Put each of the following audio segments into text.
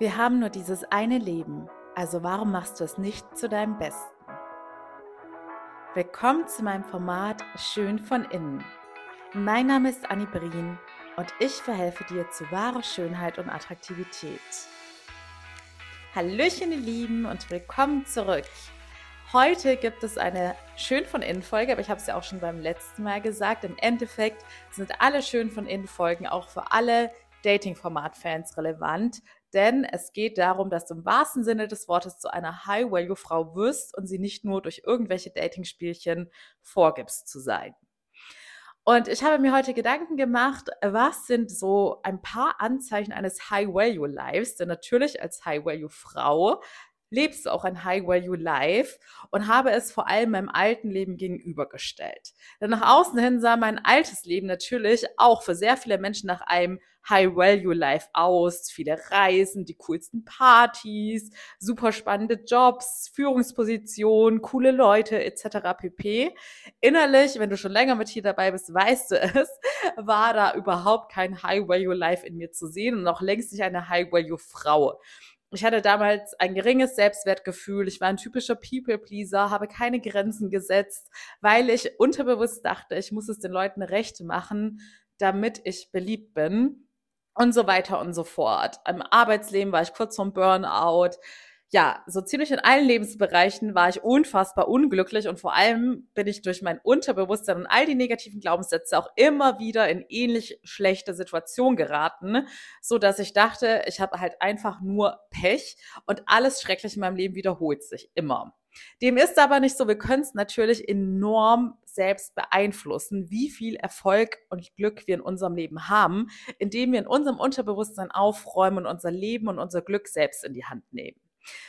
Wir haben nur dieses eine Leben, also warum machst du es nicht zu deinem Besten? Willkommen zu meinem Format Schön von innen. Mein Name ist Annie Brien und ich verhelfe dir zu wahrer Schönheit und Attraktivität. Hallöchen, ihr Lieben, und willkommen zurück. Heute gibt es eine Schön von Innen Folge, aber ich habe es ja auch schon beim letzten Mal gesagt. Im Endeffekt sind alle Schön von Innen Folgen auch für alle Dating-Format-Fans relevant, denn es geht darum, dass du im wahrsten Sinne des Wortes zu einer High-Value-Frau wirst und sie nicht nur durch irgendwelche Dating-Spielchen vorgibst zu sein. Und ich habe mir heute Gedanken gemacht, was sind so ein paar Anzeichen eines High-Value-Lives? Denn natürlich als High-Value-Frau lebst du auch ein High-Value-Life und habe es vor allem meinem alten Leben gegenübergestellt. Denn nach außen hin sah mein altes Leben natürlich auch für sehr viele Menschen nach einem High-Value-Life aus. Viele Reisen, die coolsten Partys, super spannende Jobs, Führungspositionen, coole Leute etc. pp. Innerlich, wenn du schon länger mit hier dabei bist, weißt du es, war da überhaupt kein High-Value-Life in mir zu sehen und noch längst nicht eine High-Value-Frau. Ich hatte damals ein geringes Selbstwertgefühl. Ich war ein typischer People-Pleaser, habe keine Grenzen gesetzt, weil ich unterbewusst dachte, ich muss es den Leuten recht machen, damit ich beliebt bin und so weiter und so fort. Im Arbeitsleben war ich kurz vom Burnout ja, so ziemlich in allen Lebensbereichen war ich unfassbar unglücklich und vor allem bin ich durch mein Unterbewusstsein und all die negativen Glaubenssätze auch immer wieder in ähnlich schlechte Situationen geraten, so dass ich dachte, ich habe halt einfach nur Pech und alles schrecklich in meinem Leben wiederholt sich immer. Dem ist aber nicht so. Wir können es natürlich enorm selbst beeinflussen, wie viel Erfolg und Glück wir in unserem Leben haben, indem wir in unserem Unterbewusstsein aufräumen und unser Leben und unser Glück selbst in die Hand nehmen.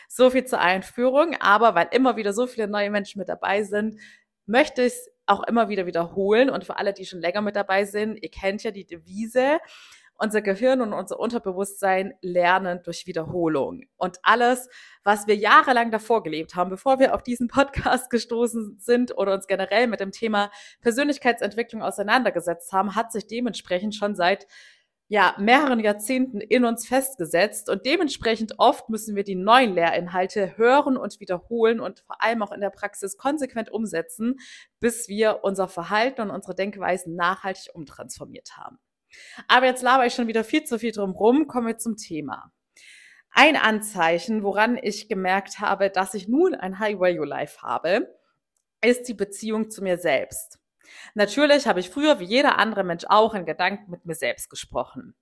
So viel zur Einführung, aber weil immer wieder so viele neue Menschen mit dabei sind, möchte ich es auch immer wieder wiederholen. Und für alle, die schon länger mit dabei sind, ihr kennt ja die Devise, unser Gehirn und unser Unterbewusstsein lernen durch Wiederholung. Und alles, was wir jahrelang davor gelebt haben, bevor wir auf diesen Podcast gestoßen sind oder uns generell mit dem Thema Persönlichkeitsentwicklung auseinandergesetzt haben, hat sich dementsprechend schon seit ja, mehreren Jahrzehnten in uns festgesetzt und dementsprechend oft müssen wir die neuen Lehrinhalte hören und wiederholen und vor allem auch in der Praxis konsequent umsetzen, bis wir unser Verhalten und unsere Denkweisen nachhaltig umtransformiert haben. Aber jetzt laber ich schon wieder viel zu viel drum rum, kommen wir zum Thema. Ein Anzeichen, woran ich gemerkt habe, dass ich nun ein High-Value-Life habe, ist die Beziehung zu mir selbst. Natürlich habe ich früher wie jeder andere Mensch auch in Gedanken mit mir selbst gesprochen.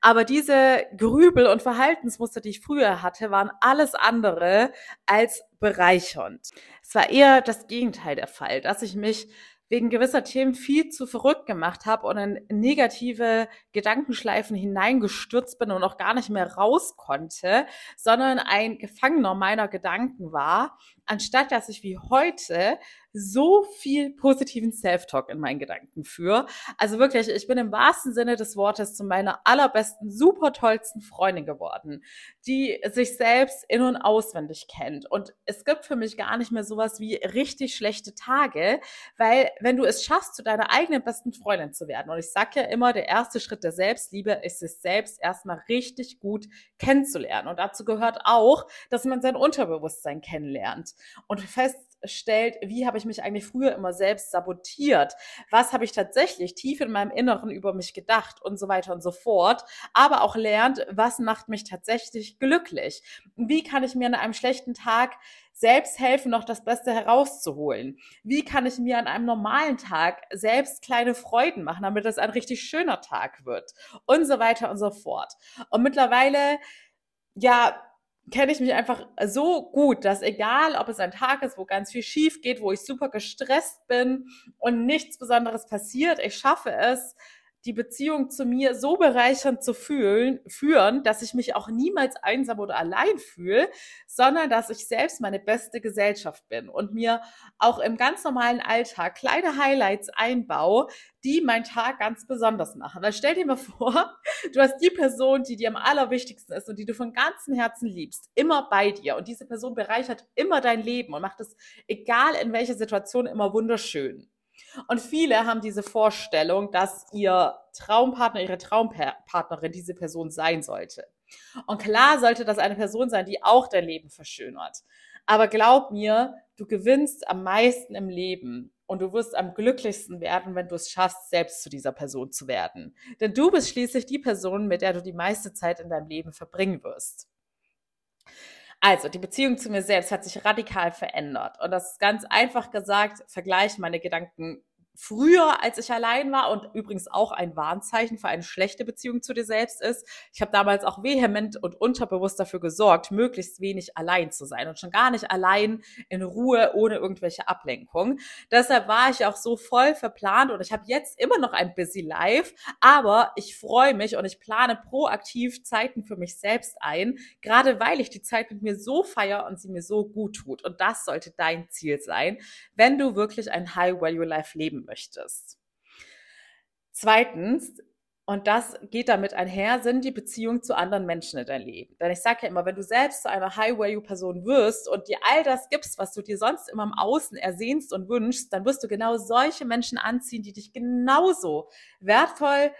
Aber diese Grübel und Verhaltensmuster, die ich früher hatte, waren alles andere als bereichernd. Es war eher das Gegenteil der Fall, dass ich mich wegen gewisser Themen viel zu verrückt gemacht habe und in negative Gedankenschleifen hineingestürzt bin und auch gar nicht mehr raus konnte, sondern ein Gefangener meiner Gedanken war, anstatt dass ich wie heute so viel positiven Self-Talk in meinen Gedanken führe. Also wirklich, ich bin im wahrsten Sinne des Wortes zu meiner allerbesten, super tollsten Freundin geworden, die sich selbst in- und auswendig kennt. Und es gibt für mich gar nicht mehr sowas wie richtig schlechte Tage, weil wenn du es schaffst, zu deiner eigenen besten Freundin zu werden, und ich sage ja immer, der erste Schritt der Selbstliebe ist es selbst erstmal richtig gut kennenzulernen. Und dazu gehört auch, dass man sein Unterbewusstsein kennenlernt und feststellt, wie habe ich mich eigentlich früher immer selbst sabotiert? Was habe ich tatsächlich tief in meinem Inneren über mich gedacht und so weiter und so fort. Aber auch lernt, was macht mich tatsächlich glücklich? Wie kann ich mir an einem schlechten Tag selbst helfen, noch das Beste herauszuholen? Wie kann ich mir an einem normalen Tag selbst kleine Freuden machen, damit es ein richtig schöner Tag wird? Und so weiter und so fort. Und mittlerweile, ja, kenne ich mich einfach so gut, dass egal, ob es ein Tag ist, wo ganz viel schief geht, wo ich super gestresst bin und nichts Besonderes passiert, ich schaffe es, die Beziehung zu mir so bereichernd zu fühlen, führen, dass ich mich auch niemals einsam oder allein fühle, sondern dass ich selbst meine beste Gesellschaft bin und mir auch im ganz normalen Alltag kleine Highlights einbaue, die meinen Tag ganz besonders machen. Weil stell dir mal vor, du hast die Person, die dir am allerwichtigsten ist und die du von ganzem Herzen liebst, immer bei dir und diese Person bereichert immer dein Leben und macht es, egal in welcher Situation, immer wunderschön. Und viele haben diese Vorstellung, dass ihr Traumpartner, ihre Traumpartnerin diese Person sein sollte. Und klar sollte das eine Person sein, die auch dein Leben verschönert. Aber glaub mir, du gewinnst am meisten im Leben und du wirst am glücklichsten werden, wenn du es schaffst, selbst zu dieser Person zu werden. Denn du bist schließlich die Person, mit der du die meiste Zeit in deinem Leben verbringen wirst. Also, die Beziehung zu mir selbst hat sich radikal verändert. Und das ist ganz einfach gesagt, vergleichen meine Gedanken früher, als ich allein war und übrigens auch ein Warnzeichen für eine schlechte Beziehung zu dir selbst ist. Ich habe damals auch vehement und unterbewusst dafür gesorgt, möglichst wenig allein zu sein und schon gar nicht allein in Ruhe ohne irgendwelche Ablenkung. Deshalb war ich auch so voll verplant und ich habe jetzt immer noch ein busy Life, aber ich freue mich und ich plane proaktiv Zeiten für mich selbst ein, gerade weil ich die Zeit mit mir so feiere und sie mir so gut tut. Und das sollte dein Ziel sein, wenn du wirklich ein High-Value-Life leben möchtest. Zweitens, und das geht damit einher, sind die Beziehungen zu anderen Menschen in dein Leben. Denn ich sage ja immer, wenn du selbst zu einer High-Value-Person wirst und dir all das gibst, was du dir sonst immer im Außen ersehnst und wünschst, dann wirst du genau solche Menschen anziehen, die dich genauso wertvoll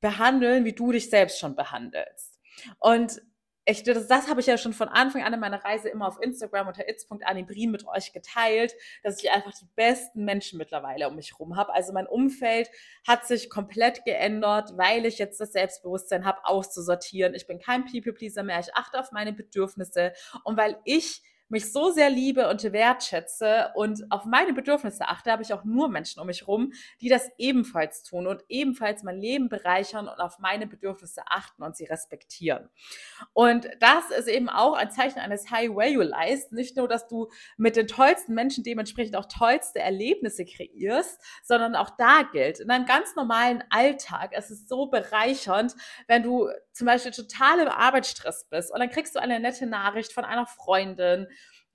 behandeln, wie du dich selbst schon behandelst. Und ich, das, das habe ich ja schon von Anfang an in meiner Reise immer auf Instagram unter itz.anibrin mit euch geteilt, dass ich einfach die besten Menschen mittlerweile um mich herum habe. Also mein Umfeld hat sich komplett geändert, weil ich jetzt das Selbstbewusstsein habe, auszusortieren. Ich bin kein People-Pleaser mehr, ich achte auf meine Bedürfnisse und weil ich mich so sehr liebe und wertschätze und auf meine Bedürfnisse achte, habe ich auch nur Menschen um mich rum, die das ebenfalls tun und ebenfalls mein Leben bereichern und auf meine Bedürfnisse achten und sie respektieren. Und das ist eben auch ein Zeichen eines High-Value-Lives. Nicht nur, dass du mit den tollsten Menschen dementsprechend auch tollste Erlebnisse kreierst, sondern auch da gilt, in einem ganz normalen Alltag, es ist so bereichernd, wenn du zum Beispiel total im Arbeitsstress bist und dann kriegst du eine nette Nachricht von einer Freundin,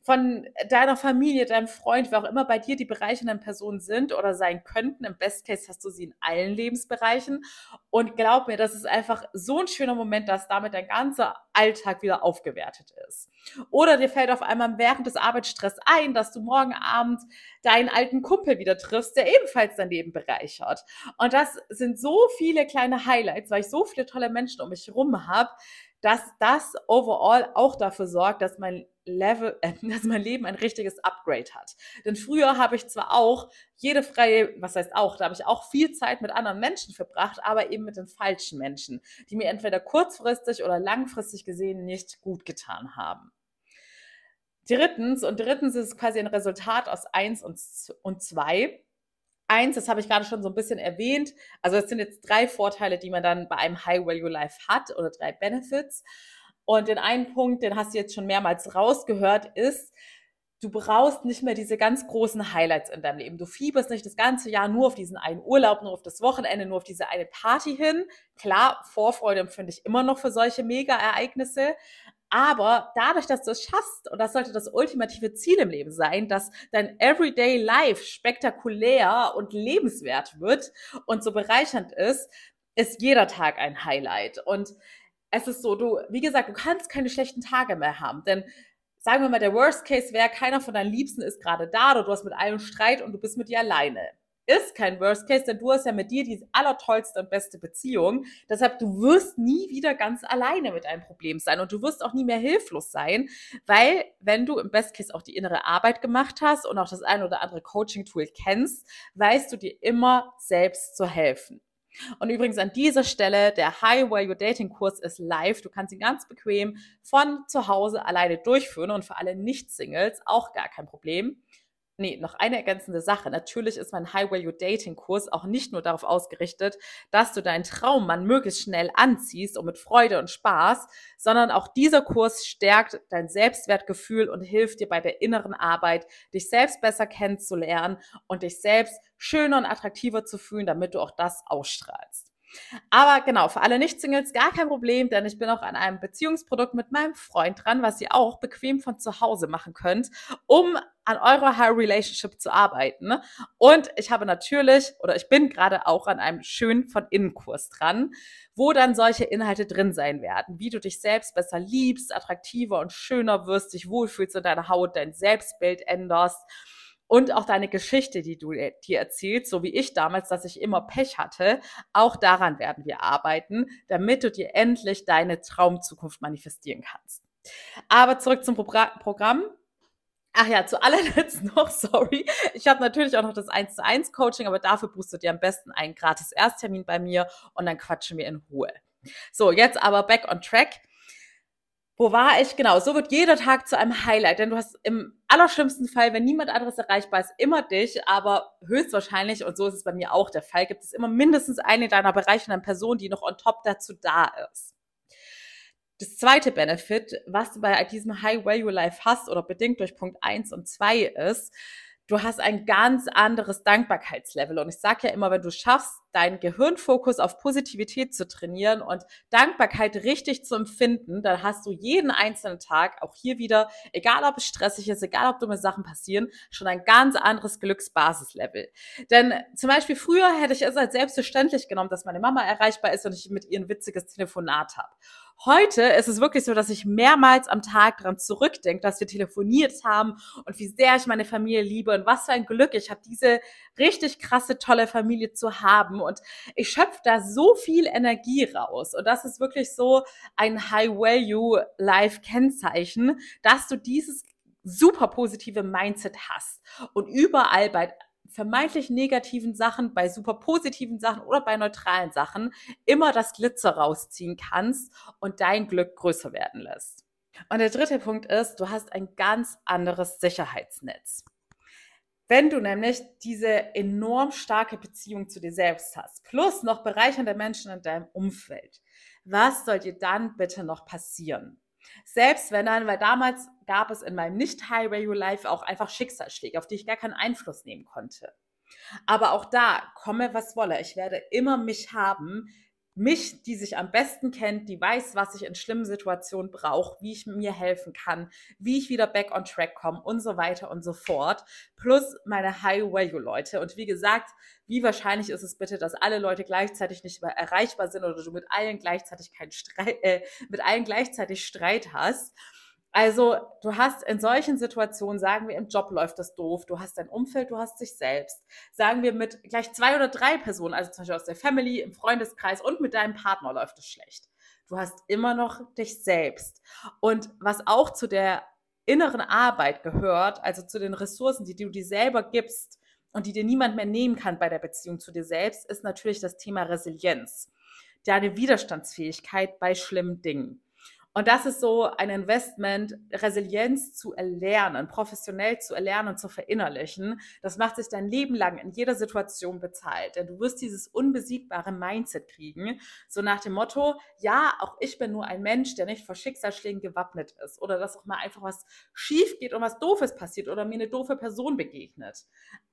von deiner Familie, deinem Freund, wer auch immer bei dir die bereichernden Personen sind oder sein könnten. Im Best Case hast du sie in allen Lebensbereichen. Und glaub mir, das ist einfach so ein schöner Moment, dass damit dein ganzer Alltag wieder aufgewertet ist. Oder dir fällt auf einmal während des Arbeitsstress ein, dass du morgen Abend deinen alten Kumpel wieder triffst, der ebenfalls dein Leben bereichert. Und das sind so viele kleine Highlights, weil ich so viele tolle Menschen um mich herum habe, dass das overall auch dafür sorgt, dass mein Level, äh, dass mein Leben ein richtiges Upgrade hat. Denn früher habe ich zwar auch jede freie, was heißt auch, da habe ich auch viel Zeit mit anderen Menschen verbracht, aber eben mit den falschen Menschen, die mir entweder kurzfristig oder langfristig gesehen nicht gut getan haben. Drittens, und drittens ist es quasi ein Resultat aus eins und, und zwei. Eins, das habe ich gerade schon so ein bisschen erwähnt. Also es sind jetzt drei Vorteile, die man dann bei einem High-Value-Life hat oder drei Benefits. Und den einen Punkt, den hast du jetzt schon mehrmals rausgehört, ist, du brauchst nicht mehr diese ganz großen Highlights in deinem Leben. Du fieberst nicht das ganze Jahr nur auf diesen einen Urlaub, nur auf das Wochenende, nur auf diese eine Party hin. Klar, Vorfreude empfinde ich immer noch für solche Mega-Ereignisse. Aber dadurch, dass du es schaffst, und das sollte das ultimative Ziel im Leben sein, dass dein Everyday Life spektakulär und lebenswert wird und so bereichernd ist, ist jeder Tag ein Highlight. Und es ist so, du, wie gesagt, du kannst keine schlechten Tage mehr haben, denn sagen wir mal, der Worst Case wäre, keiner von deinen Liebsten ist gerade da oder du hast mit einem Streit und du bist mit dir alleine. Ist kein Worst Case, denn du hast ja mit dir die allertollste und beste Beziehung. Deshalb, du wirst nie wieder ganz alleine mit einem Problem sein und du wirst auch nie mehr hilflos sein, weil wenn du im Best Case auch die innere Arbeit gemacht hast und auch das ein oder andere Coaching-Tool kennst, weißt du dir immer selbst zu helfen. Und übrigens an dieser Stelle, der High Value Dating Kurs ist live. Du kannst ihn ganz bequem von zu Hause alleine durchführen und für alle Nicht-Singles auch gar kein Problem. Nee, noch eine ergänzende Sache. Natürlich ist mein High Value Dating Kurs auch nicht nur darauf ausgerichtet, dass du deinen Traummann möglichst schnell anziehst und mit Freude und Spaß, sondern auch dieser Kurs stärkt dein Selbstwertgefühl und hilft dir bei der inneren Arbeit, dich selbst besser kennenzulernen und dich selbst schöner und attraktiver zu fühlen, damit du auch das ausstrahlst. Aber genau, für alle Nicht-Singles gar kein Problem, denn ich bin auch an einem Beziehungsprodukt mit meinem Freund dran, was ihr auch bequem von zu Hause machen könnt, um an eurer High Relationship zu arbeiten. Und ich habe natürlich, oder ich bin gerade auch an einem schön von Innenkurs dran, wo dann solche Inhalte drin sein werden, wie du dich selbst besser liebst, attraktiver und schöner wirst, dich wohlfühlst in deiner Haut, dein Selbstbild änderst und auch deine Geschichte, die du dir erzählst, so wie ich damals, dass ich immer Pech hatte, auch daran werden wir arbeiten, damit du dir endlich deine Traumzukunft manifestieren kannst. Aber zurück zum Pro Programm. Ach ja, zu allerletzt noch, sorry. Ich habe natürlich auch noch das 1 zu 1 Coaching, aber dafür buchst du dir am besten einen gratis Ersttermin bei mir und dann quatschen wir in Ruhe. So, jetzt aber back on track. Wo war ich? Genau, so wird jeder Tag zu einem Highlight, denn du hast im allerschlimmsten Fall, wenn niemand anderes erreichbar ist, immer dich, aber höchstwahrscheinlich, und so ist es bei mir auch der Fall, gibt es immer mindestens eine deiner bereichernden Personen, die noch on top dazu da ist. Das zweite Benefit, was du bei diesem High Value Life hast oder bedingt durch Punkt 1 und 2 ist, du hast ein ganz anderes Dankbarkeitslevel. Und ich sage ja immer, wenn du schaffst, deinen Gehirnfokus auf Positivität zu trainieren und Dankbarkeit richtig zu empfinden, dann hast du jeden einzelnen Tag, auch hier wieder, egal ob es stressig ist, egal ob dumme Sachen passieren, schon ein ganz anderes Glücksbasislevel. Denn zum Beispiel früher hätte ich es als selbstverständlich genommen, dass meine Mama erreichbar ist und ich mit ihr ein witziges Telefonat habe. Heute ist es wirklich so, dass ich mehrmals am Tag daran zurückdenke, dass wir telefoniert haben und wie sehr ich meine Familie liebe und was für ein Glück ich habe, diese richtig krasse, tolle Familie zu haben. Und ich schöpfe da so viel Energie raus. Und das ist wirklich so ein High-Value-Life-Kennzeichen, dass du dieses super positive Mindset hast und überall bei vermeintlich negativen Sachen, bei super positiven Sachen oder bei neutralen Sachen immer das Glitzer rausziehen kannst und dein Glück größer werden lässt. Und der dritte Punkt ist, du hast ein ganz anderes Sicherheitsnetz. Wenn du nämlich diese enorm starke Beziehung zu dir selbst hast, plus noch bereichernde Menschen in deinem Umfeld, was soll dir dann bitte noch passieren? Selbst wenn dann, weil damals gab es in meinem nicht High Value Life auch einfach Schicksalsschläge, auf die ich gar keinen Einfluss nehmen konnte. Aber auch da, komme was wolle, ich werde immer mich haben, mich, die sich am besten kennt, die weiß, was ich in schlimmen Situationen brauche, wie ich mir helfen kann, wie ich wieder back on track komme und so weiter und so fort. Plus meine High-Value-Leute. Und wie gesagt, wie wahrscheinlich ist es bitte, dass alle Leute gleichzeitig nicht mehr erreichbar sind oder du mit allen gleichzeitig keinen Streit, äh, mit allen gleichzeitig Streit hast? Also du hast in solchen Situationen, sagen wir, im Job läuft das doof, du hast dein Umfeld, du hast dich selbst. Sagen wir mit gleich zwei oder drei Personen, also zum Beispiel aus der Family, im Freundeskreis und mit deinem Partner läuft es schlecht. Du hast immer noch dich selbst. Und was auch zu der inneren Arbeit gehört, also zu den Ressourcen, die du dir selber gibst und die dir niemand mehr nehmen kann bei der Beziehung zu dir selbst, ist natürlich das Thema Resilienz. Deine Widerstandsfähigkeit bei schlimmen Dingen. Und das ist so ein Investment, Resilienz zu erlernen, professionell zu erlernen und zu verinnerlichen. Das macht sich dein Leben lang in jeder Situation bezahlt. Denn du wirst dieses unbesiegbare Mindset kriegen. So nach dem Motto, ja, auch ich bin nur ein Mensch, der nicht vor Schicksalsschlägen gewappnet ist. Oder dass auch mal einfach was schief geht und was Doofes passiert oder mir eine doofe Person begegnet.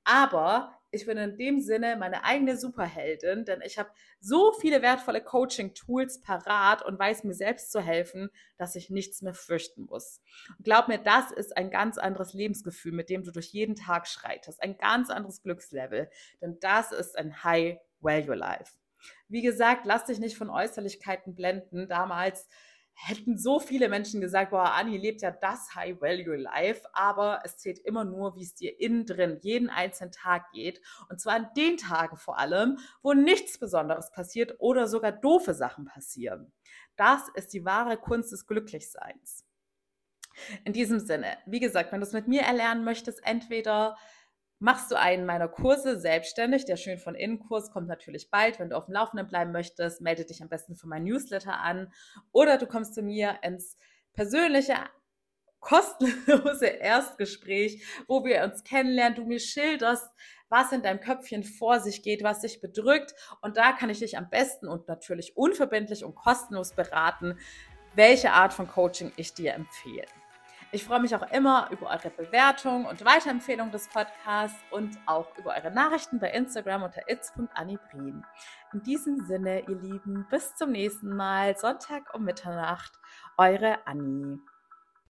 Aber ich bin in dem Sinne meine eigene Superheldin, denn ich habe so viele wertvolle Coaching-Tools parat und weiß mir selbst zu helfen, dass ich nichts mehr fürchten muss. Und glaub mir, das ist ein ganz anderes Lebensgefühl, mit dem du durch jeden Tag schreitest. Ein ganz anderes Glückslevel, denn das ist ein High-Value-Life. Wie gesagt, lass dich nicht von Äußerlichkeiten blenden. Damals hätten so viele Menschen gesagt, boah, Anni lebt ja das High Value Life, aber es zählt immer nur, wie es dir innen drin jeden einzelnen Tag geht. Und zwar an den Tagen vor allem, wo nichts Besonderes passiert oder sogar doofe Sachen passieren. Das ist die wahre Kunst des Glücklichseins. In diesem Sinne, wie gesagt, wenn du es mit mir erlernen möchtest, entweder machst du einen meiner Kurse selbstständig. Der Schön von Innen Kurs kommt natürlich bald. Wenn du auf dem Laufenden bleiben möchtest, melde dich am besten für mein Newsletter an. Oder du kommst zu mir ins persönliche, kostenlose Erstgespräch, wo wir uns kennenlernen, du mir schilderst, was in deinem Köpfchen vor sich geht, was dich bedrückt. Und da kann ich dich am besten und natürlich unverbindlich und kostenlos beraten, welche Art von Coaching ich dir empfehle. Ich freue mich auch immer über eure Bewertung und Weiterempfehlung des Podcasts und auch über eure Nachrichten bei Instagram unter its.anibrin. In diesem Sinne, ihr Lieben, bis zum nächsten Mal, Sonntag um Mitternacht, eure Annie.